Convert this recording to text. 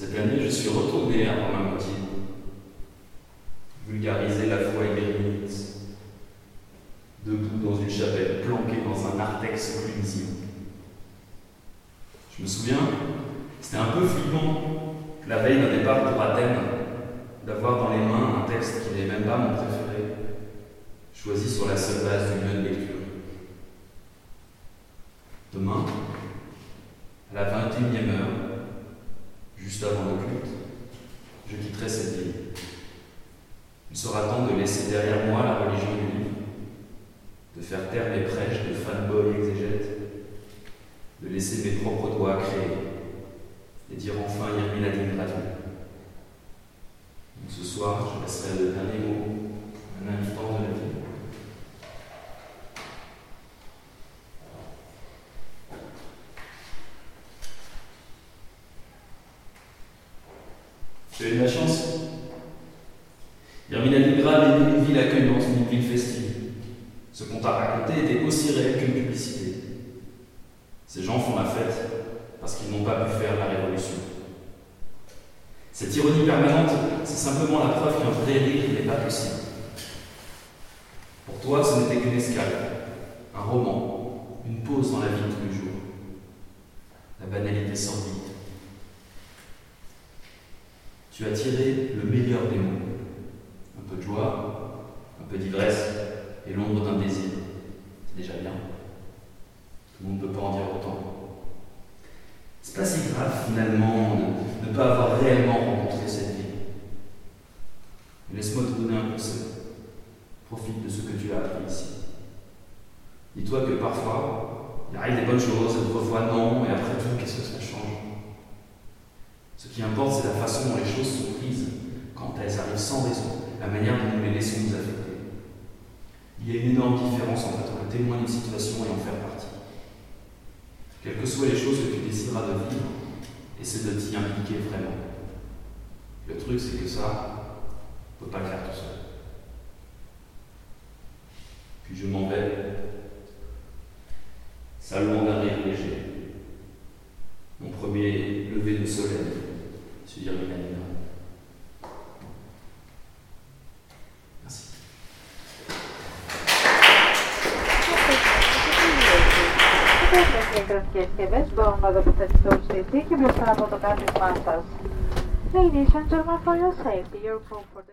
Cette année, je suis retourné à Romain Gauthier, vulgariser la foi émérite, debout dans une chapelle planquée dans un narthex clunisien. Je me souviens, c'était un peu flippant, la veille d'un départ pour Athènes, d'avoir dans les mains un texte qui n'est même pas mon préféré, choisi sur la seule base du lieu de lecture. Demain, à la 21e heure, juste avant le culte, je quitterai cette ville. Il sera temps de laisser derrière moi la religion du livre, de faire taire mes prêches de fanboy exégète, de laisser mes propres doigts créer et dire enfin Yerminadim gratuit. Ce soir, je laisserai le dernier mot à un invitant de la vie. J'ai eu de la chance. Yermina Ligra est une ville accueillante, une ville festive. Ce qu'on t'a raconté était aussi réel qu'une publicité. Ces gens font la fête parce qu'ils n'ont pas pu faire la révolution. Cette ironie permanente, c'est simplement la preuve qu'un vrai rire n'est pas possible. Pour toi, ce n'était qu'une escale, un roman, une pause dans la vie de tous les jours. La banalité sordide. Tu as tiré le meilleur des mots. Un peu de joie, un peu d'ivresse et l'ombre d'un désir. C'est déjà bien. Tout le monde ne peut pas en dire autant. C'est pas si grave finalement de ne pas avoir réellement rencontré cette vie. Laisse-moi te donner un conseil. Profite de ce que tu as appris ici. Dis-toi que parfois, il arrive des bonnes choses, d'autres fois non, et après tout, qu'est-ce que ça change? Ce qui importe, c'est la façon dont les choses sont prises, quand elles arrivent sans raison, la manière dont nous les laissons nous affecter. Il y a une énorme différence entre être témoin d'une situation et en faire partie. Quelles que soient les choses que tu décideras de vivre, essaie de t'y impliquer vraiment. Le truc, c'est que ça, on ne peut pas le faire tout seul. Puis je m'en vais, sur Yerminalina. Merci. διασκευές μπορούμε να τοποθετηθώ στη θήκη μπροστά από το κάθισμά σας. Ladies and gentlemen, for your safety, your comfort.